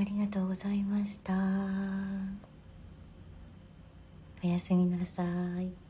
ありがとうございました。おやすみなさい。